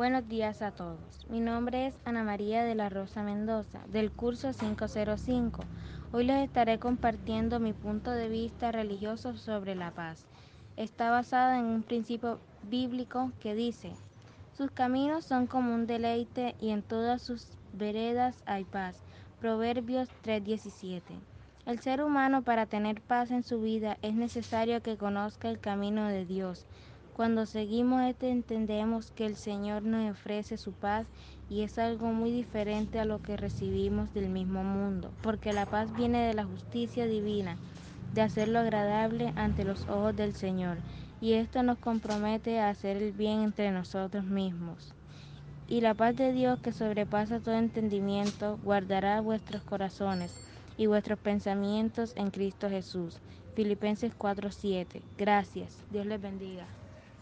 Buenos días a todos. Mi nombre es Ana María de la Rosa Mendoza, del curso 505. Hoy les estaré compartiendo mi punto de vista religioso sobre la paz. Está basado en un principio bíblico que dice, sus caminos son como un deleite y en todas sus veredas hay paz. Proverbios 3:17. El ser humano para tener paz en su vida es necesario que conozca el camino de Dios cuando seguimos este entendemos que el Señor nos ofrece su paz y es algo muy diferente a lo que recibimos del mismo mundo, porque la paz viene de la justicia divina, de hacerlo agradable ante los ojos del Señor, y esto nos compromete a hacer el bien entre nosotros mismos. Y la paz de Dios que sobrepasa todo entendimiento guardará vuestros corazones y vuestros pensamientos en Cristo Jesús. Filipenses 4:7. Gracias. Dios les bendiga.